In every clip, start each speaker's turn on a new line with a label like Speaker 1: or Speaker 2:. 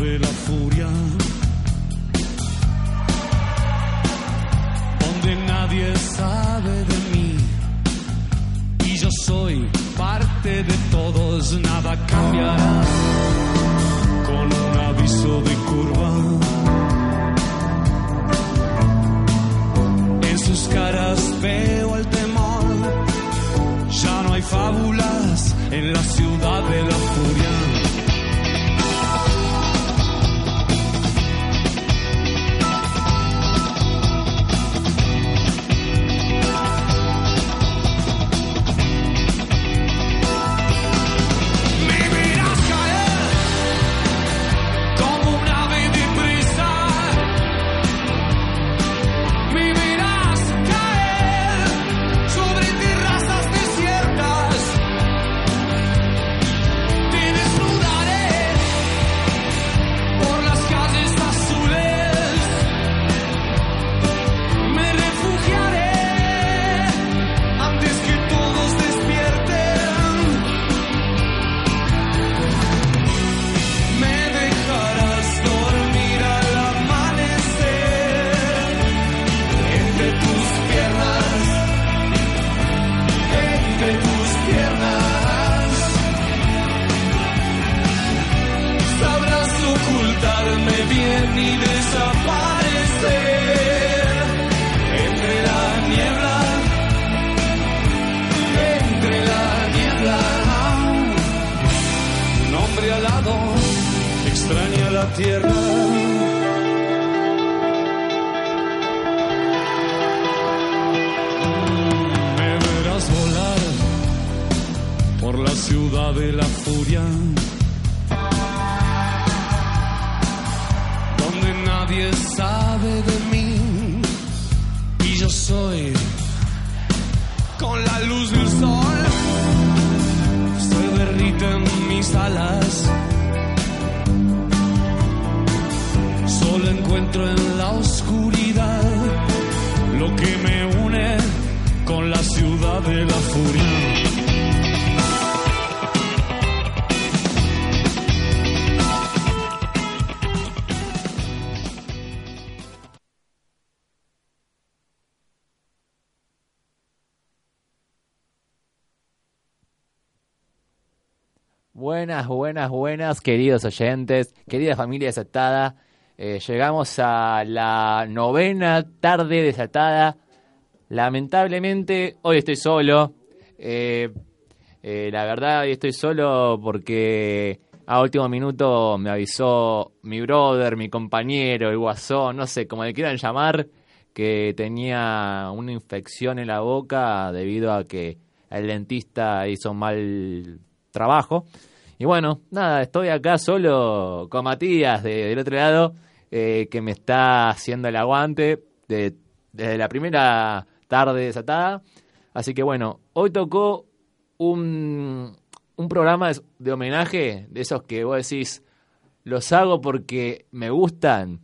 Speaker 1: De la furia, donde nadie sabe de mí y yo soy parte de todos, nada cambiará con un aviso de curva. En sus caras veo el temor. Ya no hay fábulas en la ciudad de la
Speaker 2: Buenas, queridos oyentes, querida familia desatada. Eh, llegamos a la novena tarde desatada. Lamentablemente, hoy estoy solo. Eh, eh, la verdad, hoy estoy solo porque a último minuto me avisó mi brother, mi compañero, el guasón, no sé, como le quieran llamar, que tenía una infección en la boca debido a que el dentista hizo mal trabajo. Y bueno, nada, estoy acá solo con Matías de- del otro lado, eh, que me está haciendo el aguante de- desde la primera tarde desatada. Así que bueno, hoy tocó un, un programa de, homenaje, de esos que vos decís, los hago porque me gustan.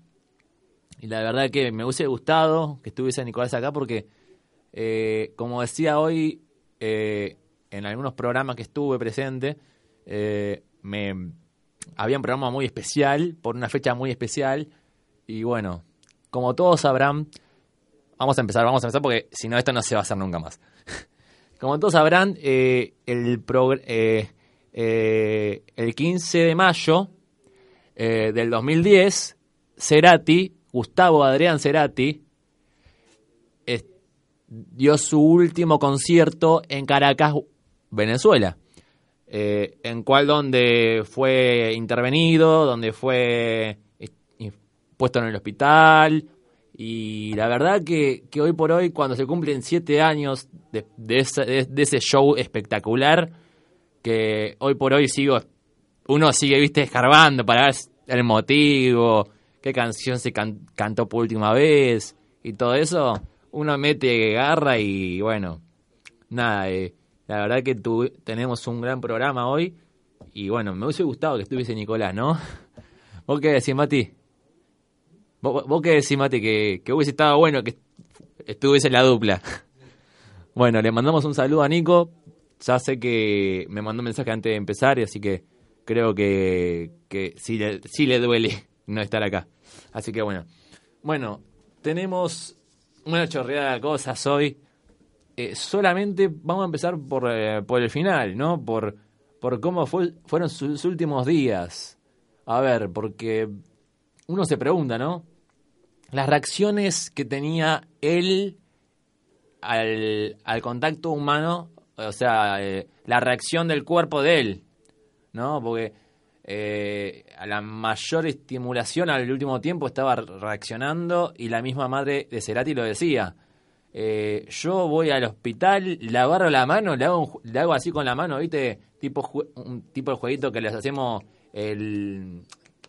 Speaker 2: Y la verdad que me hubiese gustado que estuviese Nicolás acá porque, eh, como decía hoy, eh, en algunos programas que estuve presente, eh, me había un programa muy especial, por una fecha muy especial. Y bueno, como todos sabrán, vamos a empezar, vamos a empezar porque si no esto no se va a hacer nunca más. Como todos sabrán, eh, el, progr- eh, el 15 de mayo del 2010, Cerati, Gustavo Adrián Cerati, dio su último concierto en Caracas, Venezuela, eh, en cual donde fue intervenido, donde fue eh, puesto en el hospital. Y la verdad que, que hoy por hoy, cuando se cumplen siete años de, de, ese, de, ese show espectacular, que hoy por hoy sigo, uno sigue, viste, escarbando para ver el motivo, qué canción se can, cantó por última vez y todo eso, uno mete garra y bueno, nada, eh, la verdad que tu, tenemos un gran programa hoy y bueno, me hubiese gustado que estuviese Nicolás, ¿no? ¿Vos qué decís, Mati? ¿Vos, vos qué decís, Mati? Que, que hubiese estado bueno que estuviese la dupla. Bueno, le mandamos un saludo a Nico. Ya sé que me mandó un mensaje antes de empezar, y así que creo que, que sí, le, sí le duele no estar acá. Así que bueno. Bueno, tenemos una chorreada de cosas hoy. Eh, solamente vamos a empezar por, eh, por el final, ¿no? Por, por cómo fue, fueron sus últimos días. A ver, porque uno se pregunta, ¿no? Las reacciones que tenía él al, al contacto humano, o sea, eh, la reacción del cuerpo de él, ¿no? Porque eh, a la mayor estimulación al último tiempo estaba reaccionando y la misma madre de Cerati lo decía. Eh, yo voy al hospital, le agarro la mano, le hago, le hago así con la mano, ¿viste? Tipo, un tipo de jueguito que les hacemos el,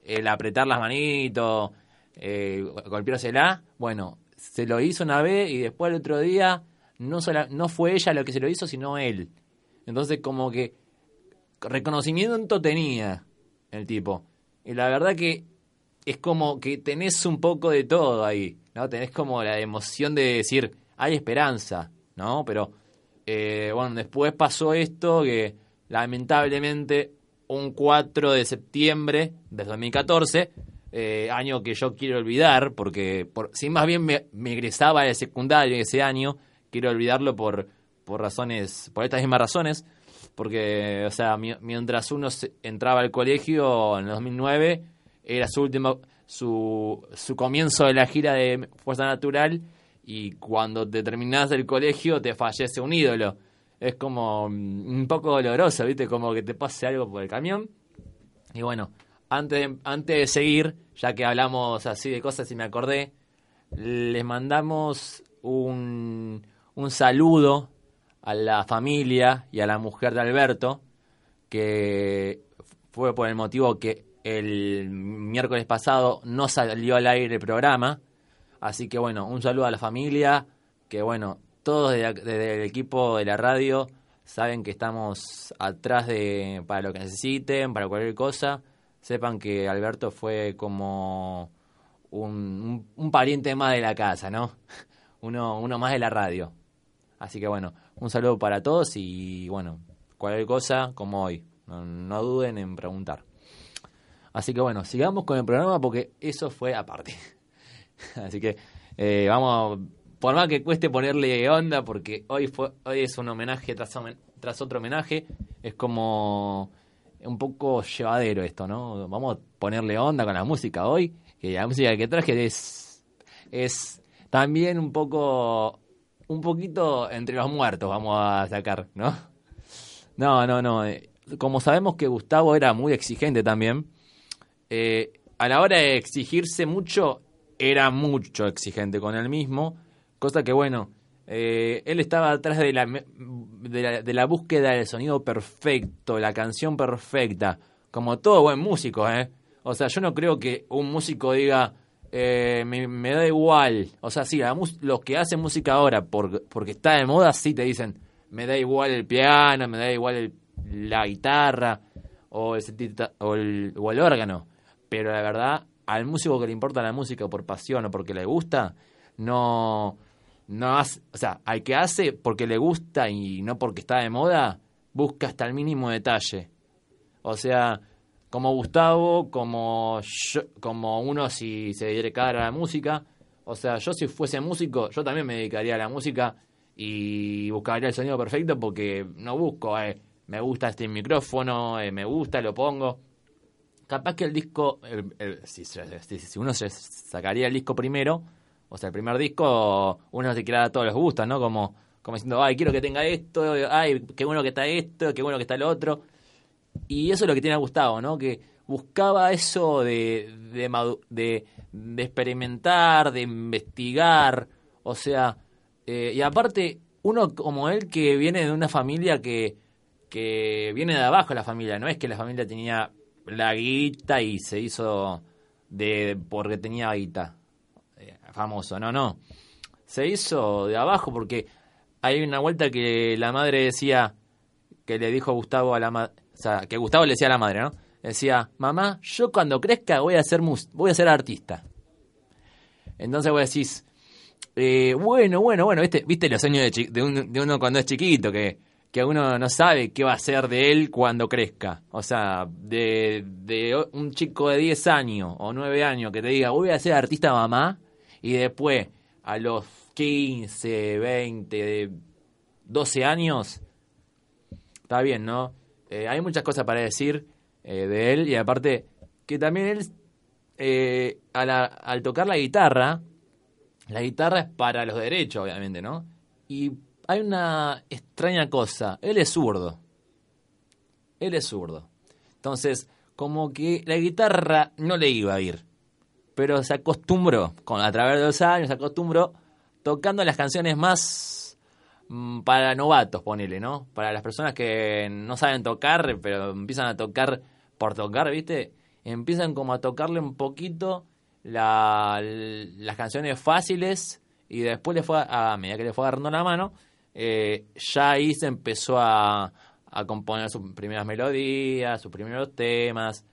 Speaker 2: el apretar las manitos, eh, golpeársela. Bueno, se lo hizo una vez y después el otro día no, sola, no fue ella lo que se lo hizo, sino él. Entonces, como que reconocimiento tenía el tipo. Y la verdad que es como que tenés un poco de todo ahí, ¿no? Tenés como la emoción de decir, hay esperanza, ¿no? Pero, eh, bueno, después pasó esto que lamentablemente un 4 de septiembre de 2014, eh, año que yo quiero olvidar, porque por, si más bien me, me egresaba de secundario ese año, quiero olvidarlo por, por razones, por estas mismas razones, porque, o sea, mi, mientras uno se, entraba al colegio en el 2009, era su último, su, su comienzo de la gira de Fuerza Natural, y cuando te terminás del colegio te fallece un ídolo. Es como un poco doloroso, ¿viste? Como que te pase algo por el camión. Y bueno, antes de, antes de seguir, ya que hablamos así de cosas y me acordé, les mandamos un, un saludo a la familia y a la mujer de Alberto, que fue por el motivo que el miércoles pasado no salió al aire el programa. Así que bueno, un saludo a la familia, que bueno, todos desde, el equipo de la radio saben que estamos atrás de para lo que necesiten, para cualquier cosa. Sepan que Alberto fue como un, un, un pariente más de la casa, ¿no? Uno, uno más de la radio. Así que bueno, un saludo para todos y bueno, cualquier cosa como hoy. No, no duden en preguntar. Así que bueno, sigamos con el programa porque eso fue aparte. Así que eh, vamos, por más que cueste ponerle onda, porque hoy fue hoy es un homenaje tras, otro homenaje, es como un poco llevadero esto, ¿no? Vamos a ponerle onda con la música hoy, que la música que traje es, es también un poco, un poquito entre los muertos, vamos a sacar, ¿no? No, no, no. Como sabemos que Gustavo era muy exigente también, eh, a la hora de exigirse mucho, era mucho exigente con él mismo, cosa que bueno, eh, él estaba atrás de la, de la, de la búsqueda del sonido perfecto, la canción perfecta, como todo buen músico, ¿eh? O sea, yo no creo que un músico diga, eh, me, da igual. O sea, sí, la los que hacen música ahora por, porque está de moda, sí te dicen, me da igual el piano, me da igual el, la guitarra o el, o, el, o el órgano. Pero la verdad, al músico que le importa la música por pasión o porque le gusta, no, no hace, o sea, al que hace porque le gusta y no porque está de moda, busca hasta el mínimo detalle. O sea, como Gustavo, como yo, como uno si se dedicara a la música. O sea, yo si fuese músico, yo también me dedicaría a la música y buscaría el sonido perfecto porque no busco, eh, me gusta este micrófono, eh, me gusta, lo pongo. Capaz que el disco, si, uno se sacaría el disco primero, o sea, el primer disco, uno se quiera a todos los gustos, ¿no? Como, como diciendo, ay, quiero que tenga esto, ay, qué bueno que está esto, qué bueno que está el otro. Y eso es lo que tiene a Gustavo, ¿no? Que buscaba eso de, de, de, de experimentar, de investigar, o sea, eh, y aparte, uno como él que viene de una familia que, que viene de abajo la familia, no es que la familia tenía la guita y se hizo de porque tenía guita, eh, famoso, no, no, se hizo de abajo porque hay una vuelta que la madre decía, que le dijo Gustavo a la madre, o sea, que Gustavo le decía a la madre, ¿no? Decía, mamá, yo cuando crezca voy a ser, mus voy a ser artista. Entonces vos decís, eh, bueno, bueno, bueno, ¿viste, viste los sueños de, de, uno cuando es chiquito, que, que uno no sabe qué va a ser de él cuando crezca. O sea, de, de un chico de 10 años o 9 años que te diga, voy a ser artista mamá, y después a los 15, 20, 12 años, está bien, ¿no? Eh, hay muchas cosas para decir eh, de él y aparte que también él, eh, al tocar la guitarra, la guitarra es para los derechos, obviamente, ¿no? Y hay una extraña cosa, él es zurdo. Él es zurdo. Entonces, como que la guitarra no le iba a ir. Pero se acostumbró, con, a través de los años, se acostumbró tocando las canciones más mm, para novatos, ponele, ¿no? Para las personas que no saben tocar, pero empiezan a tocar por tocar, ¿viste? Empiezan como a tocarle un poquito las canciones fáciles y después le fue a, medida que le fue agarrando la mano, eh, ya ahí se empezó a, a componer sus primeras melodías, sus primeros temas.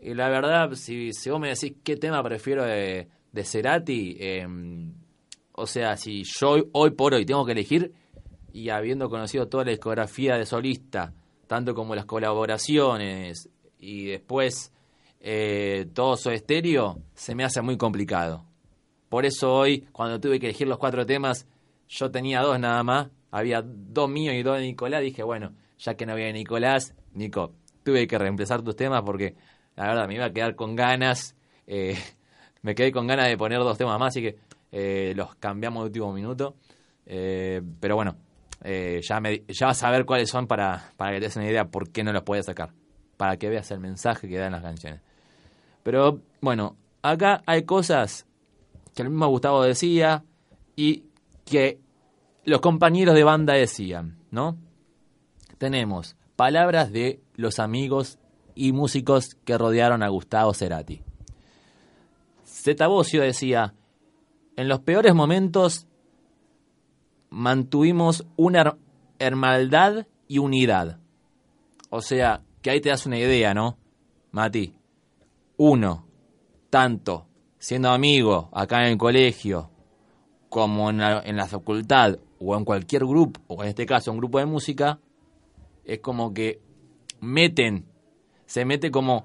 Speaker 2: Y la verdad, si, si vos me decís qué tema prefiero de, de Cerati, em, o sea, si yo hoy por hoy tengo que elegir, y habiendo conocido toda la discografía de solista, tanto como las colaboraciones y después eh, todo su estéreo, se me hace muy complicado. Por eso hoy, cuando tuve que elegir los cuatro temas, yo tenía dos nada más. Había dos míos y dos de Nicolás. Dije, bueno, ya que no había Nicolás, Nico, tuve que reemplazar tus temas porque la verdad me iba a quedar con ganas. Eh, me quedé con ganas de poner dos temas más, así que eh, los cambiamos de último minuto. pero bueno, ya, me, ya vas a ver cuáles son para, para que te des una idea por qué no los puedes sacar para que veas el mensaje que dan las canciones. Pero bueno, acá hay cosas que el mismo Gustavo decía y que los compañeros de banda decían, ¿no? Tenemos palabras de los amigos y músicos que rodearon a Gustavo Cerati. Zeta Bocio decía, en los peores momentos mantuvimos una hermandad y unidad. O sea, que ahí te das una idea, ¿no? Mati, uno, tanto siendo amigo acá en el colegio, como en en la facultad, o en cualquier grupo, o en este caso un grupo de música, es como que meten, se mete como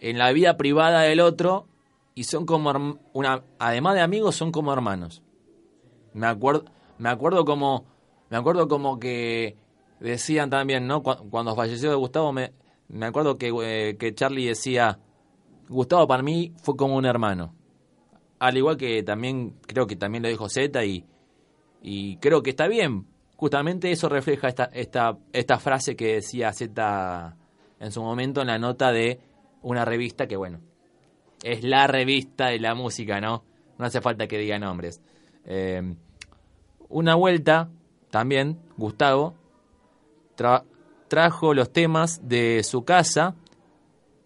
Speaker 2: en la vida privada del otro y son como una además de amigos son como hermanos. Me acuerdo me acuerdo como me acuerdo como que decían también, ¿no? Cuando falleció Gustavo me me acuerdo que, eh, que Charlie decía, Gustavo para mí fue como un hermano. Al igual que también, creo que también lo dijo Z y, y creo que está bien. Justamente eso refleja esta, esta, esta frase que decía Z en su momento en la nota de una revista que, bueno, es la revista de la música, ¿no? No hace falta que diga nombres. Eh, una vuelta, también, Gustavo, trajo los temas de su casa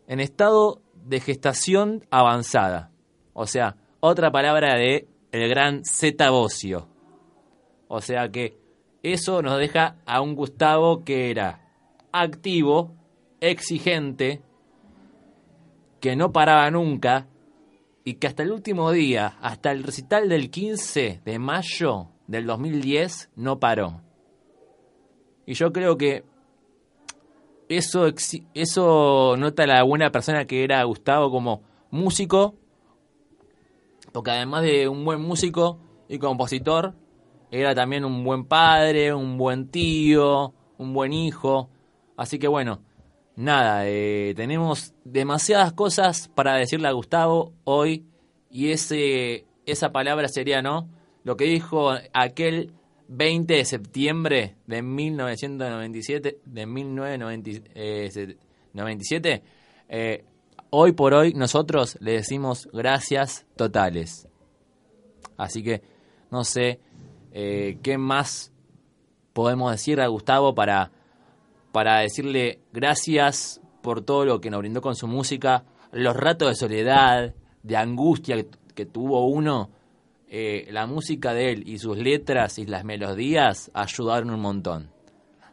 Speaker 2: en estado de gestación avanzada. O sea, otra palabra de el gran Z Bocio. O sea que eso nos deja a un Gustavo que era activo, exigente, que no paraba nunca y que hasta el último día, hasta el recital del 15 de mayo del 2010, no paró. Y yo creo que eso, eso nota la buena persona que era Gustavo como músico, porque además de un buen músico y compositor, era también un buen padre, un buen tío, un buen hijo. Así que bueno, nada, eh, tenemos demasiadas cosas para decirle a Gustavo hoy y ese, esa palabra sería, ¿no? Lo que dijo aquel 20 de septiembre de 1997, de 1997, eh, hoy por hoy nosotros le decimos gracias totales. Así que no sé eh, qué más podemos decir a Gustavo para, para decirle gracias por todo lo que nos brindó con su música, los ratos de soledad, de angustia que, tuvo uno. Eh, la música de él y sus letras y las melodías ayudaron un montón.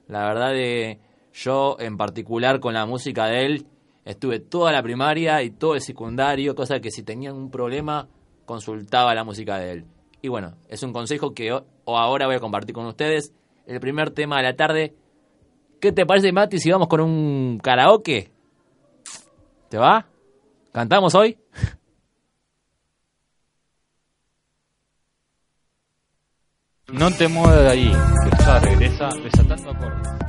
Speaker 2: La verdad de yo en particular con la música de él estuve toda la primaria y todo el secundario, cosa que si tenía un problema consultaba la música de él. Y bueno, es un consejo que o ahora voy a compartir con ustedes. El primer tema de la tarde. ¿Qué te parece, Mati, si vamos con un karaoke? ¿Te va? ¿Cantamos hoy?
Speaker 1: No te muevas de ahí, que ya regresa desatando acordes.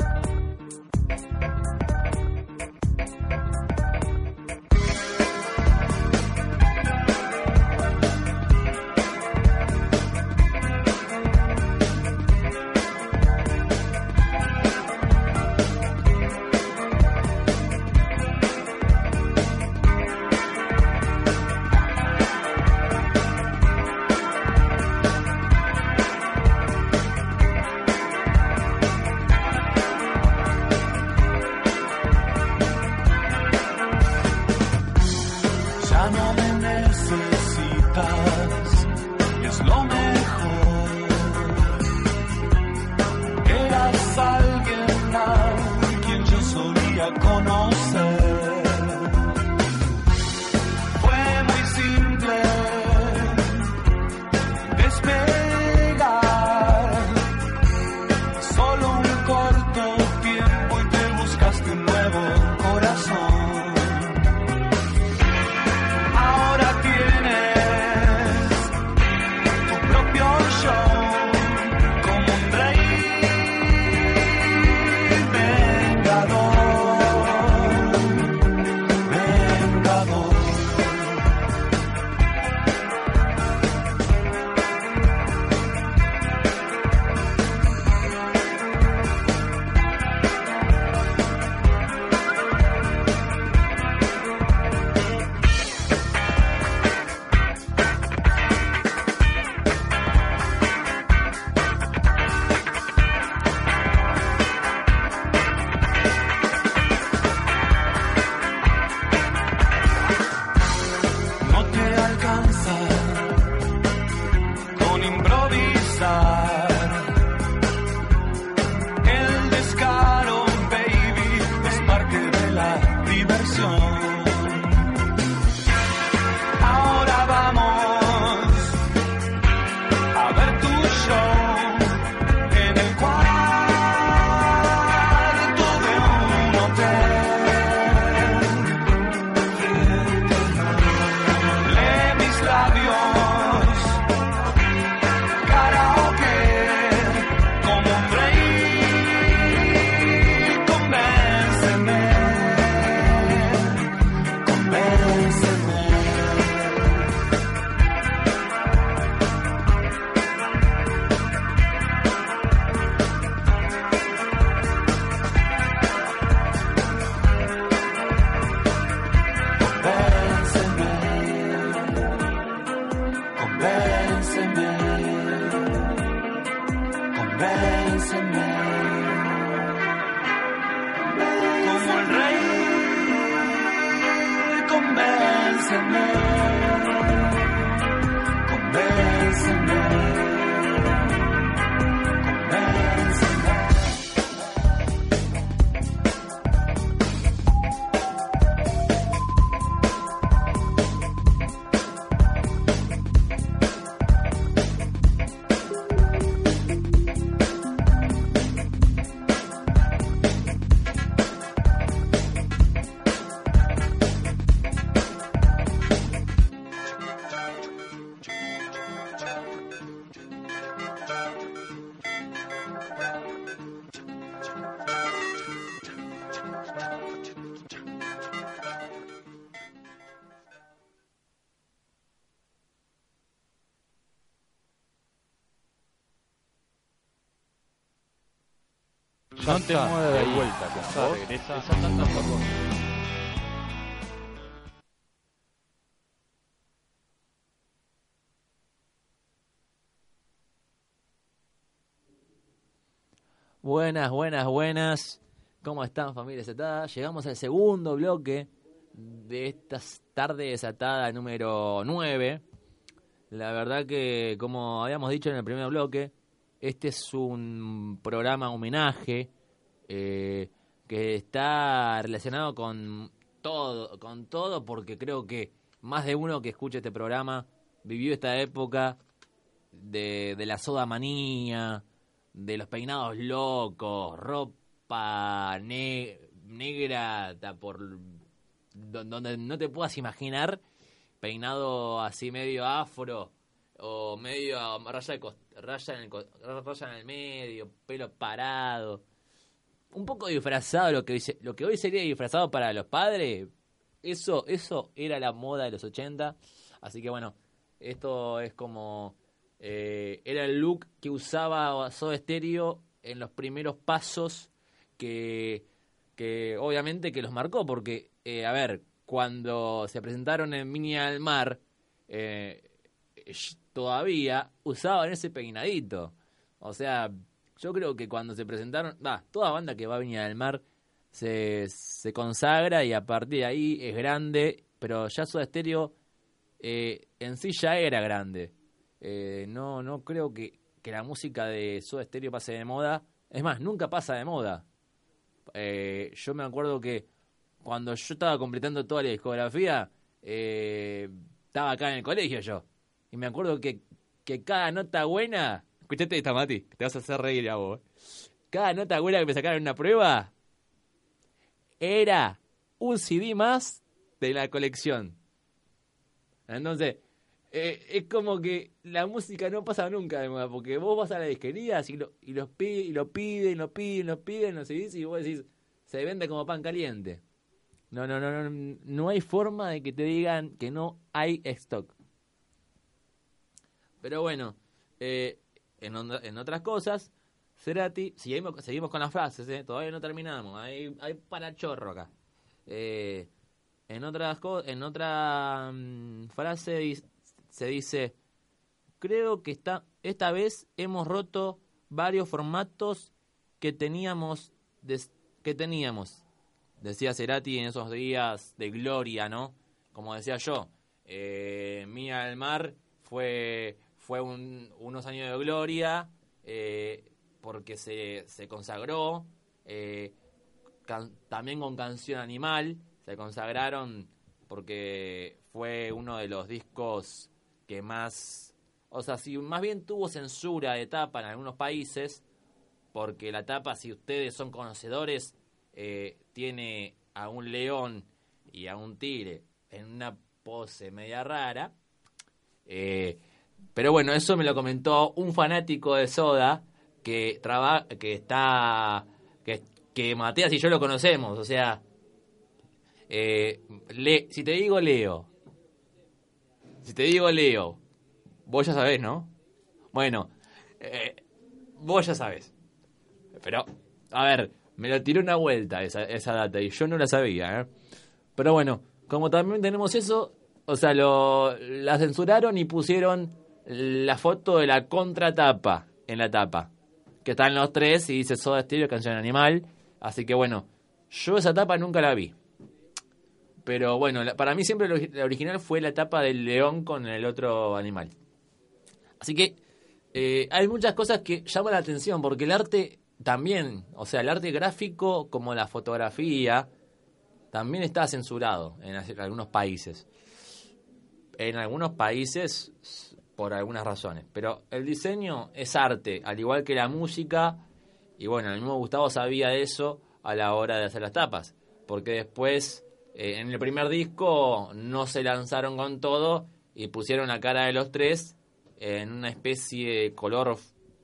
Speaker 3: Ya no te
Speaker 2: Buenas, buenas, buenas. ¿Cómo están, familia desatada? Llegamos al segundo bloque de esta tarde desatada número 9. La verdad que, como habíamos dicho en el primer bloque, este es un programa homenaje eh, que está relacionado con todo, con todo, porque creo que más de uno que escucha este programa vivió esta época de, la soda manía, de los peinados locos, ropa ne- negra por do- donde no te puedas imaginar, peinado así medio afro o medio raya, en el, raya en el medio, pelo parado. Un poco disfrazado lo que dice, lo que hoy sería disfrazado para los padres, eso eso era la moda de los 80, así que bueno, esto es como eh, era el look que usaba Soda Stereo en los primeros pasos que, que obviamente que los marcó, porque, eh, a ver, cuando se presentaron en Mini al Mar, eh, todavía usaban ese peinadito. O sea, yo creo que cuando se presentaron, va, toda banda que va a Viña del Mar se, consagra y a partir de ahí es grande, pero ya Soda Stereo eh, en sí ya era grande. Eh, no, no creo que, que la música de Soda Stereo pase de moda. Es más, nunca pasa de moda. Eh, yo me acuerdo que cuando yo estaba completando toda la discografía, estaba acá en el colegio yo. Y me acuerdo que, que cada nota buena... Escuchate esta, Mati, te vas a hacer reír a vos. Cada nota buena que me sacaron en una prueba era un CD más de la colección. Entonces, eh, es como que la música no pasa nunca de moda, porque vos vas a la disquería y lo, y los pide, y lo piden, lo piden, lo piden, los CDs, y vos decís, se vende como pan caliente. No, no, no, no, no hay forma de que te digan que no hay stock. Pero bueno, eh, en, otras cosas, Cerati, seguimos, con las frases, eh, todavía no terminamos, hay, hay para chorro acá. Eh, en otras en otra mm, frase se dice, creo que está, esta vez hemos roto varios formatos que teníamos, que teníamos, decía Cerati en esos días de gloria, ¿no? Como decía yo, eh, Mía del Mar fue, fue un- unos años de gloria eh, porque se, se consagró, eh, también con Canción Animal, se consagraron porque fue uno de los discos que más, o sea, si más bien tuvo censura de tapa en algunos países, porque la tapa, si ustedes son conocedores, eh, tiene a un león y a un tigre en una pose media rara. Eh, pero bueno, eso me lo comentó un fanático de Soda que traba, que está que, que Matías y yo lo conocemos, o sea, eh, le, si te digo Leo, si te digo Leo, vos ya sabés, ¿no? Bueno, eh, vos ya sabés. Pero, a ver, me lo tiró una vuelta esa, esa data y yo no la sabía, ¿eh? Pero bueno, como también tenemos eso, o sea, lo, la censuraron y pusieron la foto de la contratapa en la tapa. Que están los tres y dice Soda Stereo, canción animal. Así que bueno, yo esa tapa nunca la vi. Pero bueno, para mí siempre la original fue la tapa del león con el otro animal. Así que eh, hay muchas cosas que llaman la atención, porque el arte también, o sea, el arte gráfico como la fotografía, también está censurado en algunos países. En algunos países por algunas razones. Pero el diseño es arte, al igual que la música. Y bueno, el mismo Gustavo sabía de eso a la hora de hacer las tapas. Porque después, eh, en el primer disco, no se lanzaron con todo y pusieron la cara de los tres en una especie de color,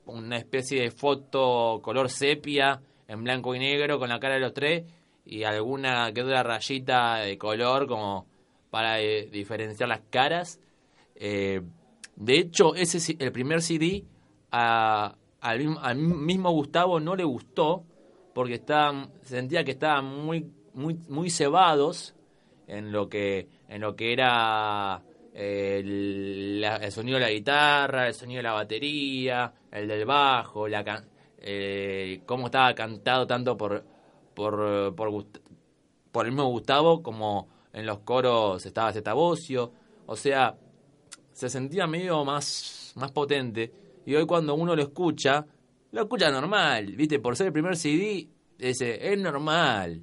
Speaker 2: una especie de foto color sepia, en blanco y negro, con la cara de los tres y alguna que otra rayita de color como para eh, diferenciar las caras. Eh, de hecho, ese el primer CD a- al, mismo, Gustavo no le gustó porque estaban, sentía que estaban muy, muy, muy cebados en lo que, en lo que era eh, el, la- el sonido de la guitarra, el sonido de la batería, el del bajo, la eh, cómo estaba cantado tanto por, por, por, por el mismo Gustavo como en los coros estaba Zeta Bosio. O sea, se sentía medio más, más potente. Y hoy cuando uno lo escucha, lo escucha normal, ¿viste? Por ser el primer CD, dice, es normal.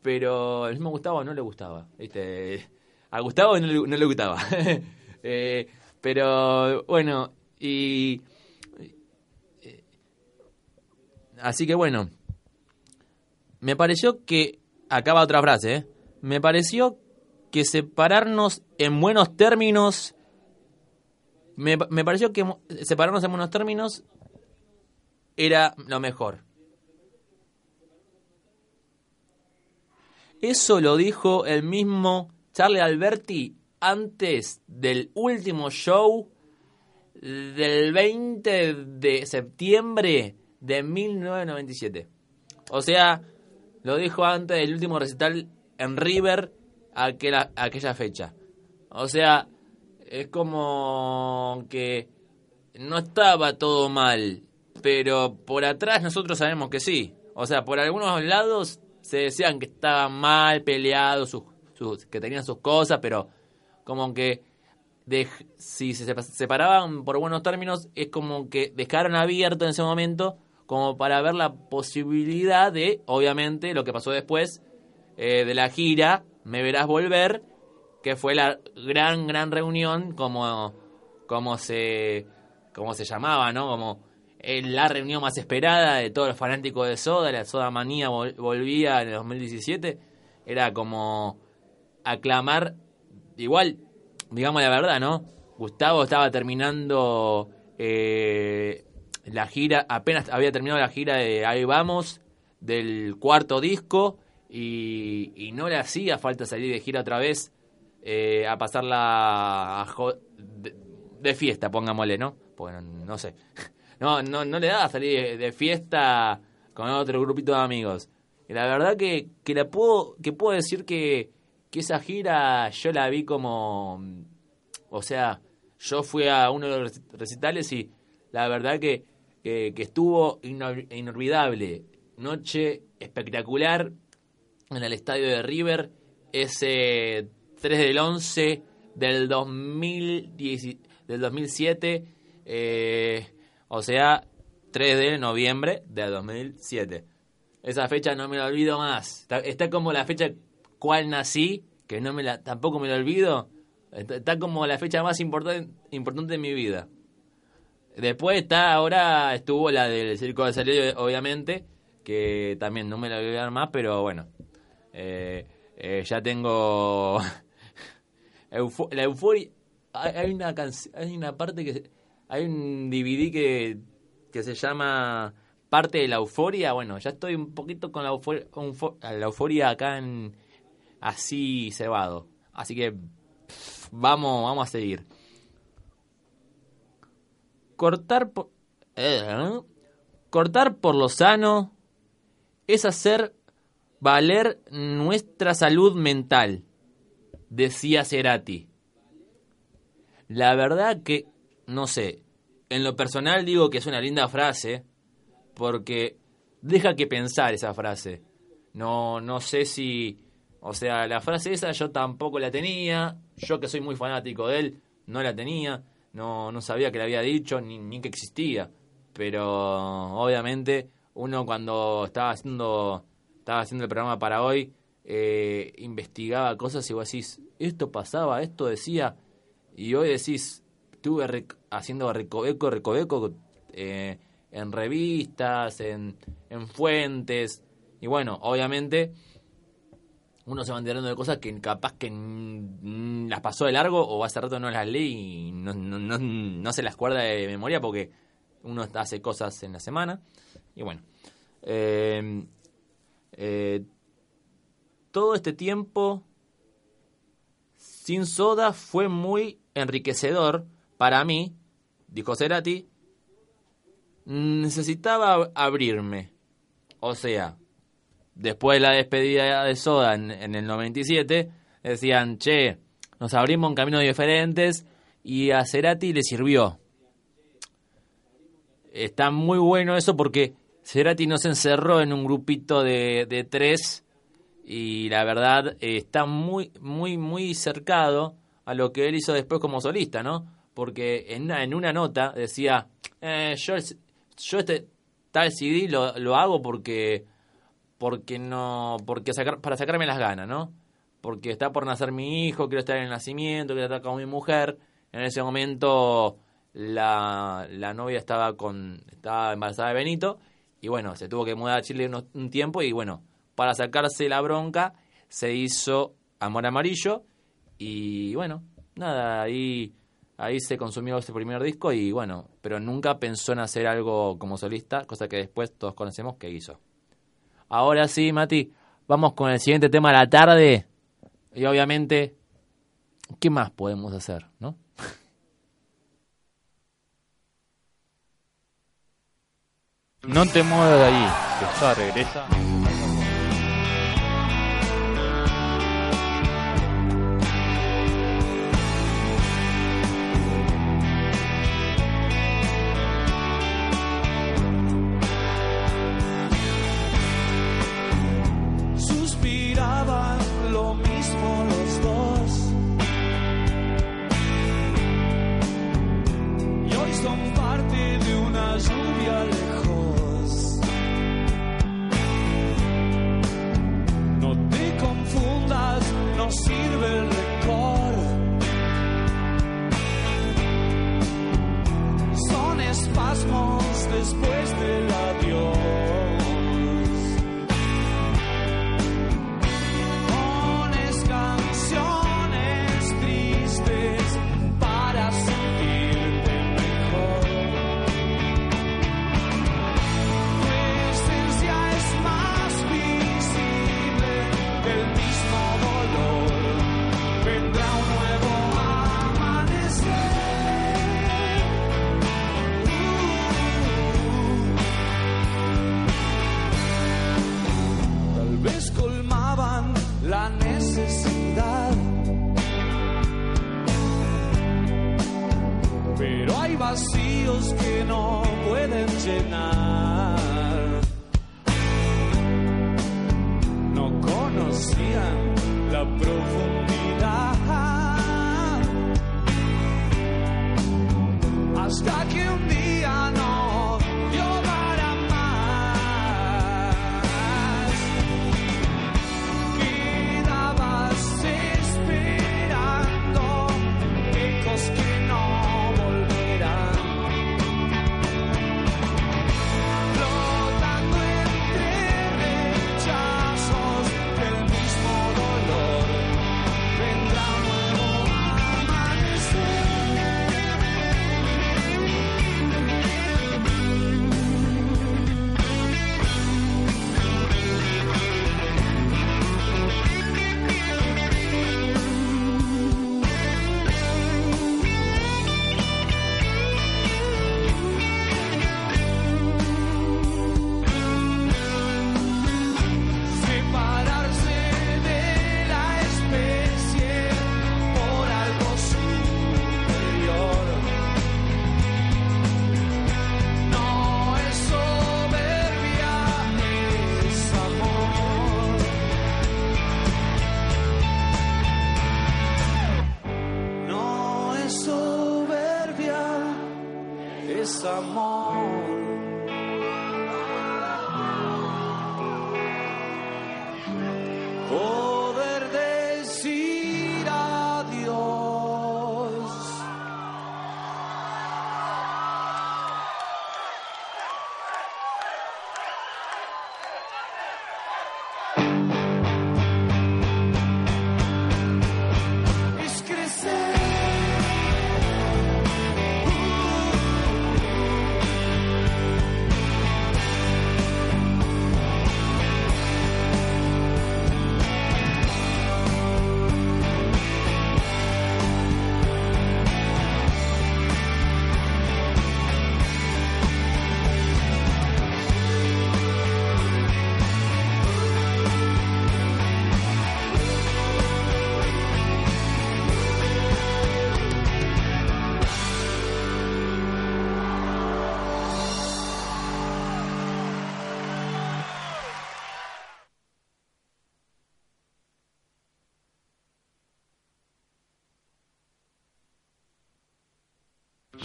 Speaker 2: Pero el mismo Gustavo no le gustaba. A Gustavo no le, no le gustaba. Eh, pero bueno, y... eh, Así que bueno, me pareció que... Acaba otra frase, ¿eh? Me pareció que separarnos en buenos términos... Me, me pareció que separarnos en buenos términos era lo mejor. Eso lo dijo el mismo Charlie Alberti antes del último show del 20 de septiembre de 1997. O sea, lo dijo antes del último recital en River aquella, aquella fecha. O sea, es como que no estaba todo mal, pero por atrás nosotros sabemos que sí. O sea, por algunos lados se decían que estaban mal peleados, sus, sus- que tenían sus cosas, pero como que dej- si se sepa- separaban por buenos términos, es como que dejaron abierto en ese momento como para ver la posibilidad de, obviamente, lo que pasó después eh, de la gira, Me Verás Volver, que fue la gran, gran reunión, como, como, se, como se llamaba, ¿no? Como eh, la reunión más esperada de todos los fanáticos de Soda, la Soda Manía vol- volvía en el 2017, era como aclamar, igual, digamos la verdad, ¿no? Gustavo estaba terminando eh, la gira, apenas había terminado la gira de Ahí Vamos, del cuarto disco, y no le hacía falta salir de gira otra vez eh, a pasarla a de, fiesta, pongámosle, ¿no? Bueno, no sé. No, no, no le daba salir de, fiesta con otro grupito de amigos. Y la verdad que, que la puedo, que puedo decir que, que esa gira yo la vi como o sea, yo fui a uno de los recitales y la verdad que, que, que estuvo inol- inolvidable. Noche espectacular en el estadio de River, ese 3 del 11 del, 2010, del 2007, eh, o sea, 3 de noviembre del 2007. Esa fecha no me la olvido más. Está, como la fecha cual nací, que no me la, tampoco me la olvido. Está, como la fecha más importante, importante de mi vida. Después está, ahora estuvo la del Circo de Soleil, obviamente, que también no me la voy olvidar más, pero bueno. Eh, eh, ya tengo La euforia hay, una hay una parte que hay un DVD que, que se llama parte de la euforia. Bueno ya estoy un poquito con la euforia, la euforia acá en así cebado. Así que vamos vamos a seguir. Cortar por eh, cortar por lo sano es hacer valer nuestra salud mental, decía Cerati. La verdad que, no sé, en lo personal digo que es una linda frase, porque deja que pensar esa frase. No, no sé si, o sea, la frase esa yo tampoco la tenía, yo que soy muy fanático de él, no la tenía, no, no sabía que la había dicho, ni, ni que existía. Pero obviamente uno cuando estaba haciendo estaba haciendo el programa para hoy, eh, investigaba cosas y vos decís, esto pasaba, esto decía, y hoy decís, estuve haciendo recoveco, recoveco eh, en revistas, en, en fuentes, y bueno, obviamente uno se va enterando de cosas que capaz que las pasó de largo o hace rato no las leí y no, no, no, no se las acuerda de memoria porque uno hace cosas en la semana, y bueno. Eh, eh, todo este tiempo sin soda fue muy enriquecedor para mí, dijo Cerati. Necesitaba abrirme. O sea, después de la despedida de Soda en, el 97, decían, che, nos abrimos en caminos diferentes y a Cerati le sirvió. está muy bueno eso porque Cerati no se encerró en un grupito de tres y la verdad eh, está muy, muy, muy cercado a lo que él hizo después como solista, ¿no? Porque en una, en una nota decía, eh, yo, yo este tal CD lo, lo hago porque porque no porque sacar, para sacarme las ganas, ¿no? Porque está por nacer mi hijo, quiero estar en el nacimiento, quiero estar con mi mujer. En ese momento la, la novia estaba con estaba embarazada de Benito y bueno, se tuvo que mudar a Chile un tiempo y bueno, para sacarse la bronca se hizo Amor Amarillo y bueno, nada, ahí ahí se consumió ese primer disco y bueno, pero nunca pensó en hacer algo como solista, cosa que después todos conocemos que hizo. Ahora sí, Mati, vamos con el siguiente tema de la tarde. Y obviamente, ¿qué más podemos hacer, no?
Speaker 3: No te muevas de ahí, ya regresa.
Speaker 1: La profundidad.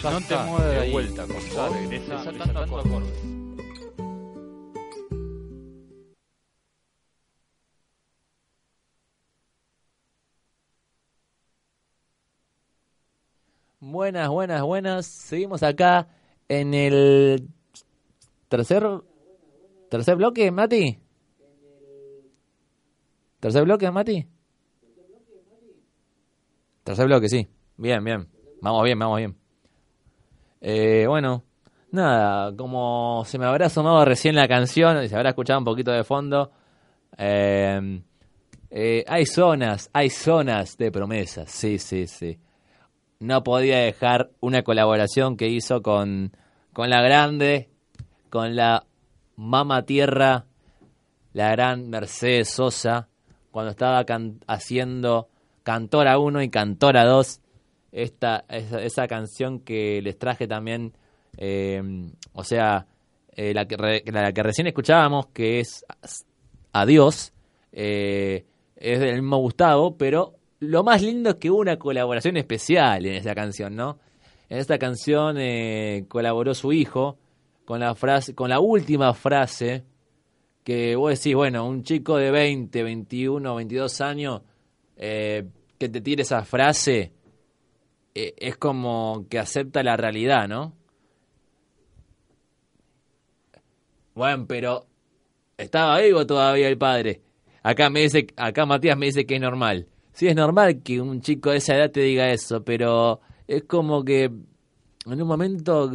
Speaker 1: No
Speaker 3: te
Speaker 2: está,
Speaker 3: muevas de
Speaker 2: ahí.
Speaker 3: vuelta, regresa,
Speaker 2: desatando
Speaker 3: desatando
Speaker 2: acordes.
Speaker 3: acordes.
Speaker 2: Buenas, buenas, buenas. Seguimos acá en el tercer tercer bloque, Mati. Tercer bloque, Mati. Tercer bloque, sí. Bien, bien. Vamos bien, vamos bien. Eh, bueno, nada, como se me habrá sonado recién la canción y se habrá escuchado un poquito de fondo, eh, eh, hay zonas, hay zonas de promesas, sí, sí, sí. No podía dejar una colaboración que hizo con, con la grande, con la Mama Tierra, la gran Mercedes Sosa, cuando estaba haciendo Cantora 1 y Cantora 2, esta, esa, canción que les traje también, eh, o sea, eh, la, que la que recién escuchábamos, que es Adiós, eh, es del mismo Gustavo, pero lo más lindo es que hubo una colaboración especial en esa canción, ¿no? En esta canción eh, colaboró su hijo con la frase, con la última frase que vos decís, bueno, un chico de 20, 21, 22 años que te tire esa frase eh, es como que acepta la realidad, ¿no? Bueno, pero estaba vivo todavía el padre. Acá me dice, acá Matías me dice que es normal. Sí, es normal que un chico de esa edad te diga eso, pero es como que en un momento,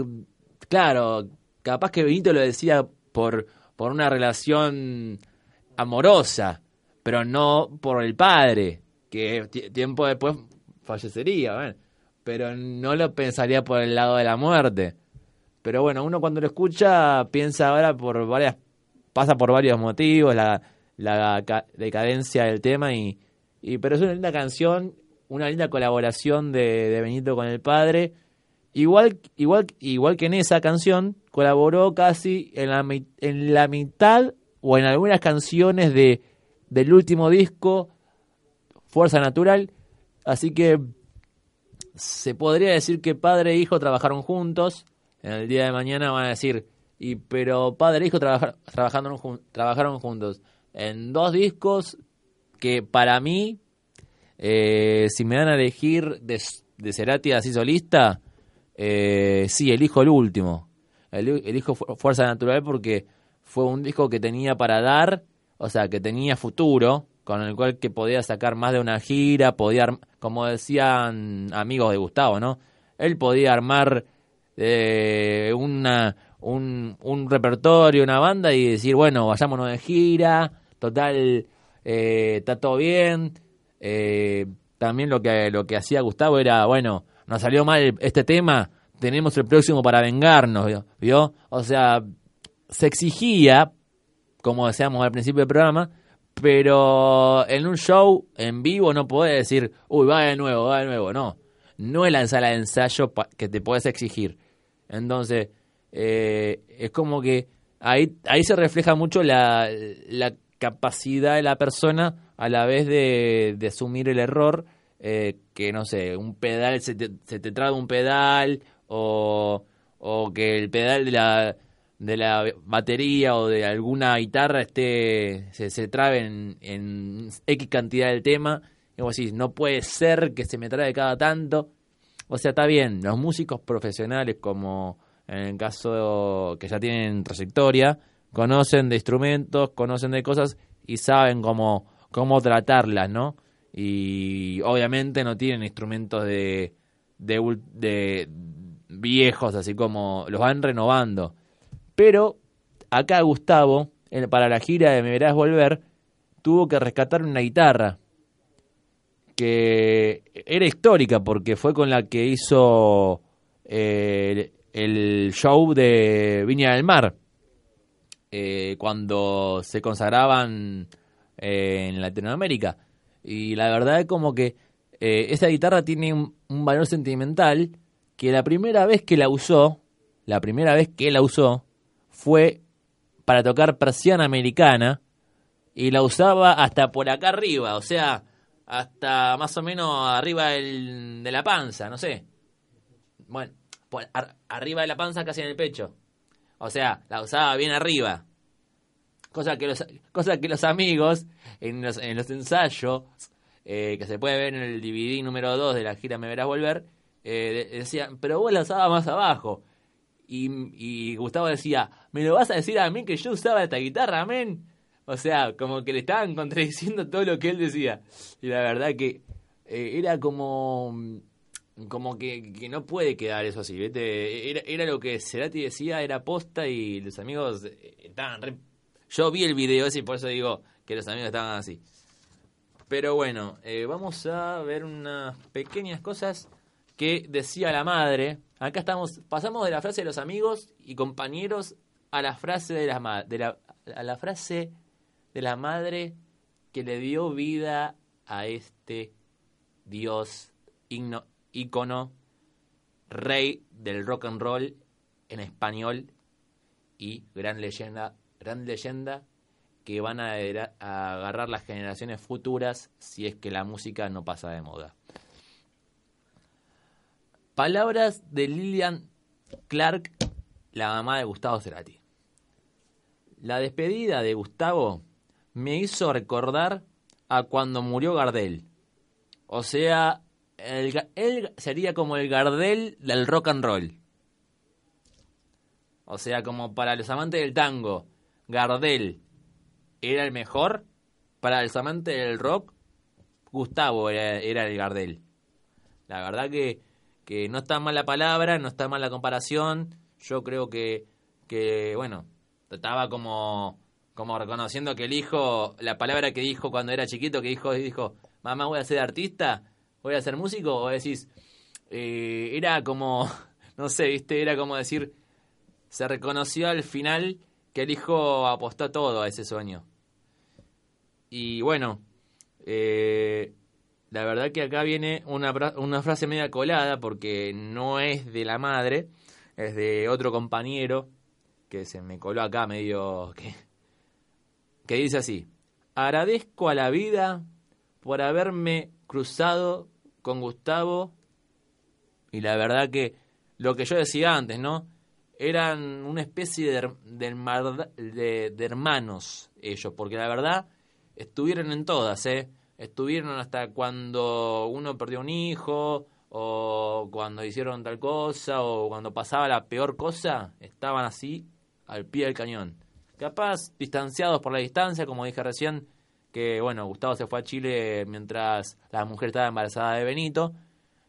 Speaker 2: claro, capaz que Benito lo decía por, por una relación amorosa, pero no por el padre, que ti- tiempo después fallecería, pero no lo pensaría por el lado de la muerte. Pero bueno, uno cuando lo escucha piensa ahora por varias, pasa por varios motivos, la, la ca- decadencia del tema y, y pero es una linda canción, una linda colaboración de, de Benito con el padre. Igual, igual, igual que en esa canción, colaboró casi en la, en la mitad o en algunas canciones de, del último disco, Fuerza Natural. Así que se podría decir que padre e hijo trabajaron juntos. En el día de mañana van a decir, y pero padre e hijo trabajar- trabajaron, jun- trabajaron juntos en dos discos que para mí, eh, si me dan a elegir de, de Cerati así solista, eh, sí, elijo el último. El- Elijo Fu- Fuerza Natural porque fue un disco que tenía para dar, o sea, que tenía futuro, con el cual que podía sacar más de una gira, podía, como decían amigos de Gustavo, ¿no? Él podía armar eh, una, un, un repertorio, una banda y decir, bueno, vayámonos de gira, total, eh, está todo bien. Eh, también lo que, lo que hacía Gustavo era, bueno, nos salió mal este tema, tenemos el próximo para vengarnos, ¿vio? ¿vio? O sea, se exigía, como decíamos al principio del programa, pero en un show en vivo no podés decir, uy, va de nuevo, va de nuevo, no. No es la sala de ensayo que te puedes exigir. Entonces, eh, es como que ahí, ahí se refleja mucho la, la capacidad de la persona a la vez de, de asumir el error, eh, que no sé, un pedal, se te, se te traba un pedal, o, o que el pedal de la, de la batería o de alguna guitarra esté, se, se trabe en, en X cantidad del tema. Y no puede ser que se me trabe cada tanto. O sea, está bien, los músicos profesionales, como en el caso que ya tienen trayectoria, conocen de instrumentos, conocen de cosas y saben cómo, cómo tratarlas, ¿no? Y obviamente no tienen instrumentos de, de viejos, así como los van renovando. Pero acá Gustavo, para la gira de Me Verás Volver, tuvo que rescatar una guitarra que era histórica porque fue con la que hizo eh, el show de Viña del Mar eh, cuando se consagraban eh, en Latinoamérica. Y la verdad es como que eh, esa guitarra tiene un valor sentimental que la primera vez que la usó la primera vez que la usó fue para tocar persiana americana y la usaba hasta por acá arriba, o sea, hasta más o menos arriba del- de la panza, no sé. Bueno, arriba de la panza, casi en el pecho. O sea, la usaba bien arriba. Cosa que los, cosa que los amigos en los, en los ensayos, eh, que se puede ver en el DVD número 2 de la gira Me Verás Volver, eh, de- decían, pero vos la usabas más abajo. Y Gustavo decía, ¿me lo vas a decir a mí que yo usaba esta guitarra, men? O sea, como que le estaban contradiciendo todo lo que él decía. Y la verdad que eh, era como como que, que no puede quedar eso así, ¿viste? Era, era lo que Cerati decía, era posta y los amigos eh, estaban re... Yo vi el video ese por eso digo que los amigos estaban así. Pero bueno, eh, vamos a ver unas pequeñas cosas que decía la madre. Acá estamos, pasamos de la frase de los amigos y compañeros a la frase de la, de la, a la frase de la madre que le dio vida a este dios ícono, rey del rock and roll en español y gran leyenda, gran leyenda que van a, a agarrar las generaciones futuras si es que la música no pasa de moda. Palabras de Lillian Clark, la mamá de Gustavo Cerati. La despedida de Gustavo me hizo recordar a cuando murió Gardel. O sea, él sería como el Gardel del rock and roll. O sea, como para los amantes del tango, Gardel era el mejor. Para los amantes del rock, Gustavo era, era el Gardel. La verdad que, que no está mal la palabra, no está mal la comparación. Yo creo que, que bueno, estaba como, como reconociendo que el hijo, la palabra que dijo cuando era chiquito, que dijo, dijo, mamá, voy a ser artista, voy a ser músico, o decís, eh, era como, no sé, viste, era como decir, se reconoció al final que el hijo apostó todo a ese sueño. Y bueno, eh, la verdad que acá viene una, una frase media colada porque no es de la madre, es de otro compañero que se me coló acá medio que, que dice así, agradezco a la vida por haberme cruzado con Gustavo y la verdad que lo que yo decía antes, ¿no? Eran una especie de, de- de hermanos ellos, porque la verdad estuvieron en todas, ¿eh? Estuvieron hasta cuando uno perdió un hijo, o cuando hicieron tal cosa, o cuando pasaba la peor cosa, estaban así al pie del cañón. Capaz distanciados por la distancia, como dije recién, que bueno, Gustavo se fue a Chile mientras la mujer estaba embarazada de Benito,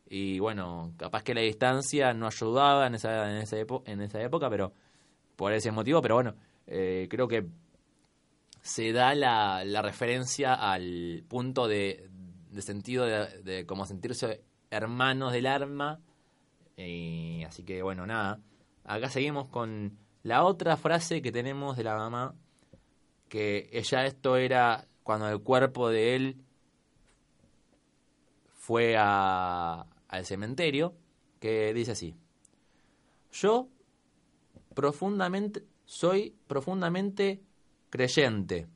Speaker 2: y bueno, capaz que la distancia no ayudaba en esa, en esa, en esa época, pero por ese motivo, pero bueno, eh, creo que se da la, la referencia al punto de, sentido de, de como sentirse hermanos del arma. Y así que bueno, nada. Acá seguimos con la otra frase que tenemos de la mamá, que ella esto era cuando el cuerpo de él fue a, al cementerio, que dice así. Yo profundamente soy profundamente creyente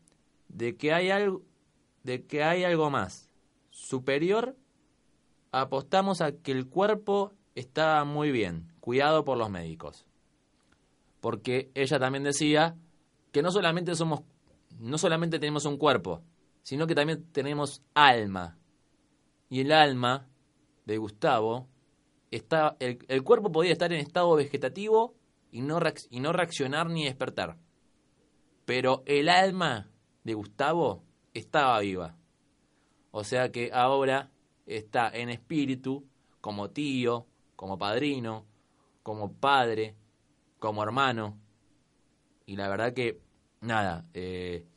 Speaker 2: de que hay algo de que hay algo más superior apostamos a que el cuerpo está muy bien cuidado por los médicos porque ella también decía que no solamente somos no solamente tenemos un cuerpo sino que también tenemos alma y el alma de Gustavo está el, cuerpo podía estar en estado vegetativo y no y no reaccionar ni despertar pero el alma de Gustavo estaba viva. O sea que ahora está en espíritu como tío, como padrino, como padre, como hermano. Y la verdad que, nada, eh,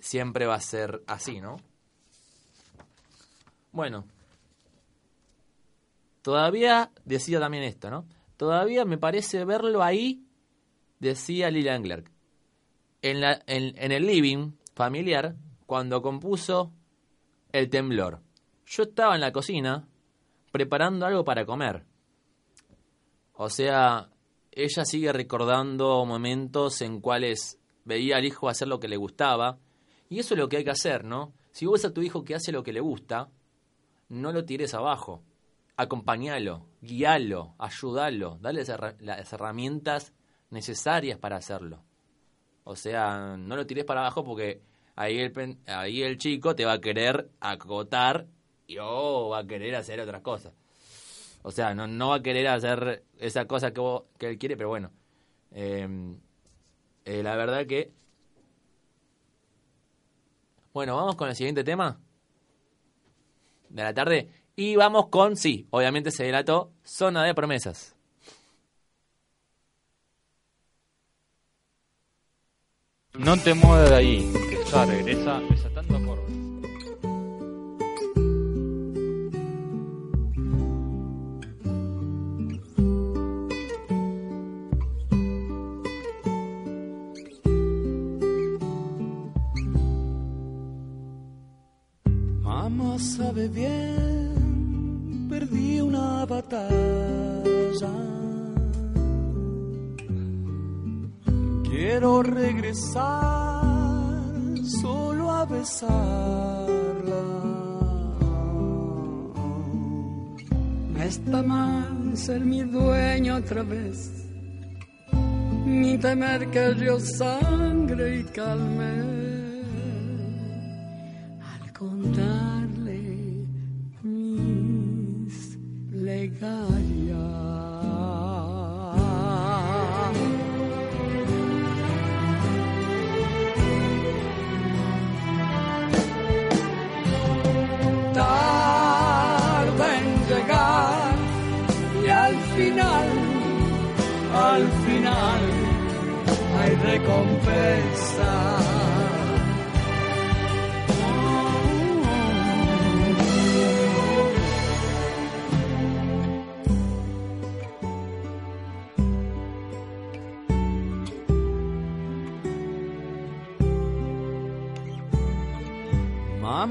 Speaker 2: siempre va a ser así, ¿no? Bueno, todavía decía también esto, ¿no? Todavía me parece verlo ahí, decía Lilian Clark en, la, en, en el living familiar cuando compuso El temblor. Yo estaba en la cocina preparando algo para comer. O sea, ella sigue recordando momentos en cuales veía al hijo hacer lo que le gustaba. Y eso es lo que hay que hacer, ¿no? Si vos ves a tu hijo que hace lo que le gusta, no lo tires abajo. acompañalo, guíalo, ayúdalo, dale las herramientas necesarias para hacerlo. O sea, no lo tires para abajo porque ahí el, ahí el chico te va a querer acotar y oh, va a querer hacer otras cosas. O sea, no, no va a querer hacer esa cosa que, que él quiere, pero bueno. Em, eh, la verdad que... Bueno, vamos con el siguiente tema de la tarde. Y vamos con, sí, obviamente se delató, zona de promesas.
Speaker 3: No te muevas de ahí, que ya regresa desatando.
Speaker 1: Mamá sabe bien, perdí una batalla Quiero regresar solo a besarla.
Speaker 4: No está mal ser mi dueño otra vez, ni temer que yo sangre y calme.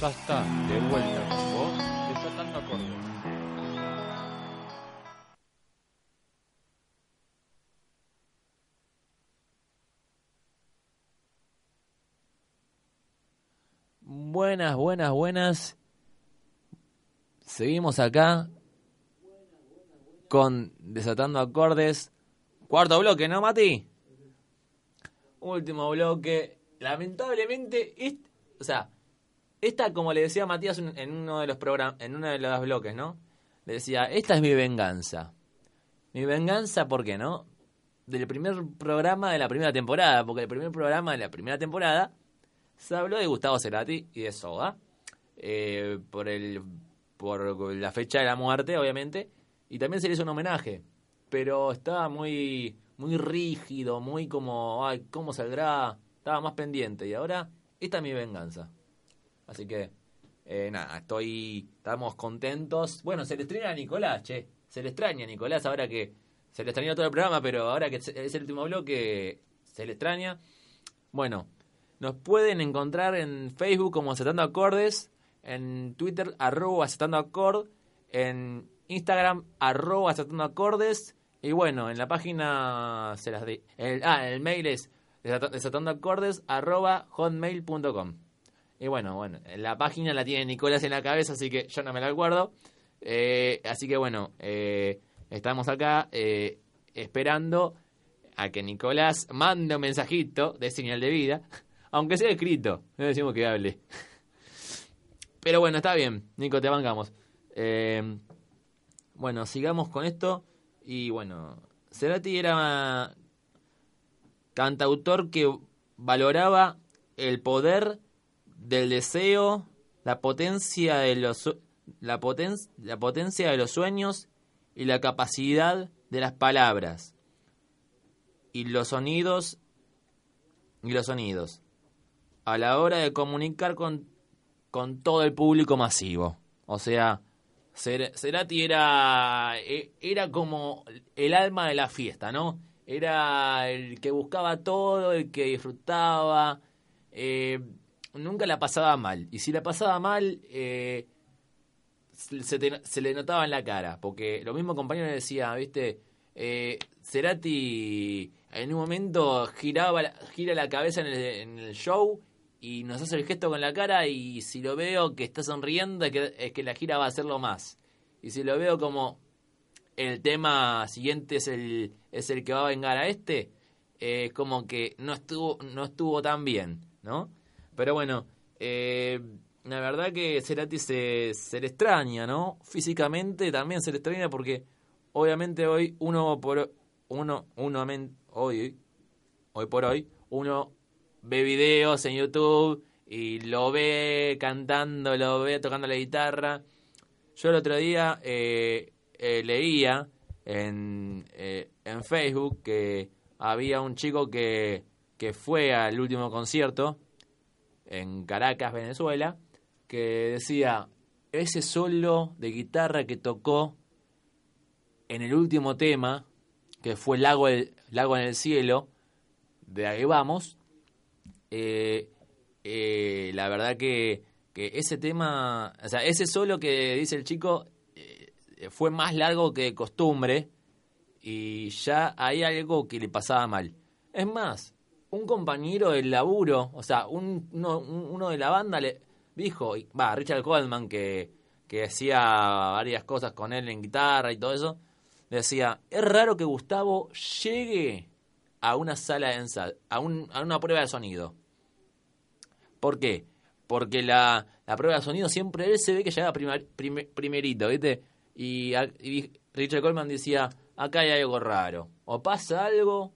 Speaker 3: Ya está, de vuelta con vos, desatando acordes.
Speaker 2: Buenas, buenas, buenas. Seguimos acá con Desatando Acordes. Cuarto bloque, ¿no, Mati? Último bloque. Lamentablemente, o sea, esta, como le decía Matías en uno de los programas, en uno de los bloques, ¿no? Le decía, esta es mi venganza. Mi venganza, ¿por qué no? Del primer programa de la primera temporada, porque el primer programa de la primera temporada se habló de Gustavo Cerati y de Soda. eh, por el por la fecha de la muerte, obviamente, y también se le hizo un homenaje, pero estaba muy muy rígido, muy como, ay, ¿cómo saldrá? Estaba más pendiente y ahora esta es mi venganza. Así que eh, nada, estoy estamos contentos. Bueno, se le extraña a Nicolás, che. Se le extraña a Nicolás ahora que se le extrañó todo el programa, pero ahora que es el último bloque se le extraña. Bueno, nos pueden encontrar en Facebook como Aceptando Acordes, en Twitter arroba Aceptando Acord, en Instagram arroba Aceptando Acordes y bueno, en la página se las di. El, ah, el mail es desata- desatandoacordes arroba hotmail.com. Y bueno, bueno, la página la tiene Nicolás en la cabeza, así que yo no me la acuerdo. Eh, así que bueno, eh, estamos acá eh, esperando a que Nicolás mande un mensajito de señal de vida, aunque sea escrito, no decimos que hable. Pero bueno, está bien, Nico, te bancamos. Bueno, sigamos con esto. Y bueno, Cerati era cantautor que valoraba el poder del deseo, la potencia de los la, poten- la potencia de los sueños y la capacidad de las palabras y los sonidos y los sonidos a la hora de comunicar con, con todo el público masivo. O sea, Cer- Cerati era, e- era como el alma de la fiesta, ¿no? Era el que buscaba todo, el que disfrutaba, eh, nunca la pasaba mal. Y si la pasaba mal, eh, se, te- se le notaba en la cara, porque lo mismo compañero le decía, viste, eh, Cerati en un momento giraba gira la cabeza en el, show y nos hace el gesto con la cara y si lo veo que está sonriendo es que, la gira va a hacerlo más. Y si lo veo como el tema siguiente es el, es el que va a vengar a este, eh, es como que no estuvo, no estuvo tan bien, ¿no? Pero bueno, eh, la verdad que Cerati se, se le extraña, ¿no? Físicamente también se le extraña porque obviamente hoy uno por uno, uno hoy, hoy por hoy, uno ve videos en YouTube y lo ve cantando, lo ve tocando la guitarra. Yo el otro día eh, eh, leía en, eh, en Facebook que había un chico que, que fue al último concierto en Caracas, Venezuela, que decía, ese solo de guitarra que tocó en el último tema, que fue Lago, del- Lago en el Cielo, de ahí vamos, eh, eh, la verdad que, que ese tema, o sea, ese solo que dice el chico eh, fue más largo que de costumbre y ya hay algo que le pasaba mal. Es más, un compañero del laburo, o sea, un, uno, un- uno de la banda le dijo, va, Richard Coleman, que, que hacía varias cosas con él en guitarra y todo eso, decía, es raro que Gustavo llegue a una sala de ensayo, a, un- a una prueba de sonido. ¿Por qué? Porque la, la prueba de sonido siempre él se ve que llega primer- prime- primerito, ¿viste? Y, y Richard Coleman decía, acá hay algo raro. O pasa algo,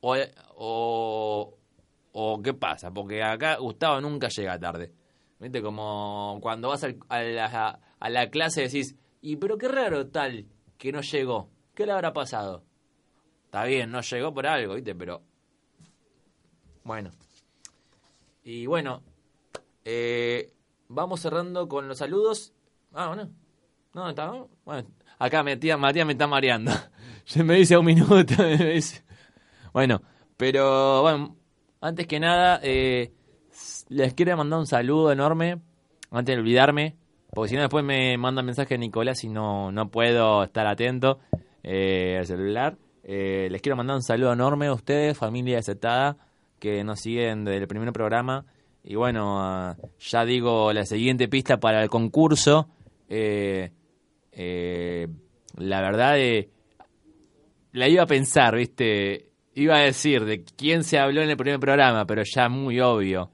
Speaker 2: o, o, o qué pasa, porque acá Gustavo nunca llega tarde. ¿Viste? Como cuando vas a, la, a la clase decís, y pero qué raro tal que no llegó. ¿Qué le habrá pasado? Está bien, no llegó por algo, ¿viste? Pero... Bueno. Y bueno, eh, vamos cerrando con los saludos. Ah, bueno. No, está Bueno, acá Matías, Matías me está mareando. Se me dice un minuto. me dice. Bueno, pero bueno, antes que nada, eh, les quiero mandar un saludo enorme, antes de olvidarme, porque si no después me manda mensaje Nicolás y no, no puedo estar atento eh, al celular. Eh, les quiero mandar un saludo enorme a ustedes, familia aceptada, que nos siguen desde el primer programa. Y bueno, ah, ya digo la siguiente pista para el concurso. Eh, eh, la verdad, eh, la iba a pensar, ¿viste? Iba a decir de quién se habló en el primer programa, pero ya muy obvio.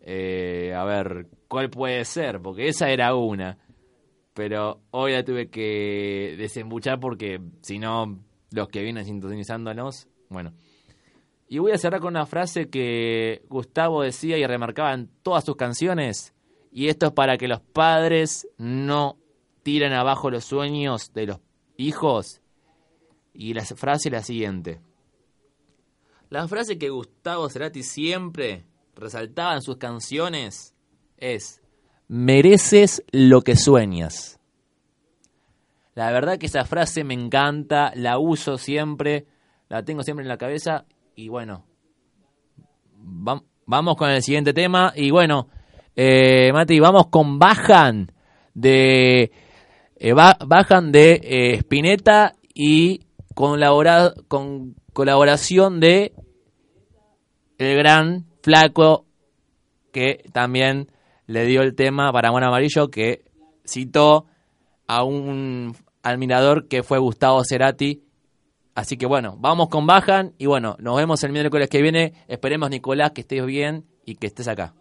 Speaker 2: Eh, a ver, ¿cuál puede ser? Porque esa era una. Pero hoy la tuve que desembuchar porque si no, los que vienen sintonizándonos, bueno. Y voy a cerrar con una frase que Gustavo decía y remarcaba en todas sus canciones. Y esto es para que los padres no tiren abajo los sueños de los hijos. Y la frase es la siguiente. La frase que Gustavo Cerati siempre resaltaba en sus canciones es, mereces lo que sueñas. La verdad que esa frase me encanta, la uso siempre, la tengo siempre en la cabeza y bueno, vamos con el siguiente tema y bueno, eh, Mati, vamos con Bajan de eh, Bajan de eh, Spinetta y con, con colaboración de el gran flaco que también le dio el tema para Juan Amarillo que citó a un admirador que fue Gustavo Cerati. Así que bueno, vamos con Bajan y bueno, nos vemos el miércoles que viene. Esperemos Nicolás que estés bien y que estés acá.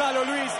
Speaker 5: Disfrutalo, Luis.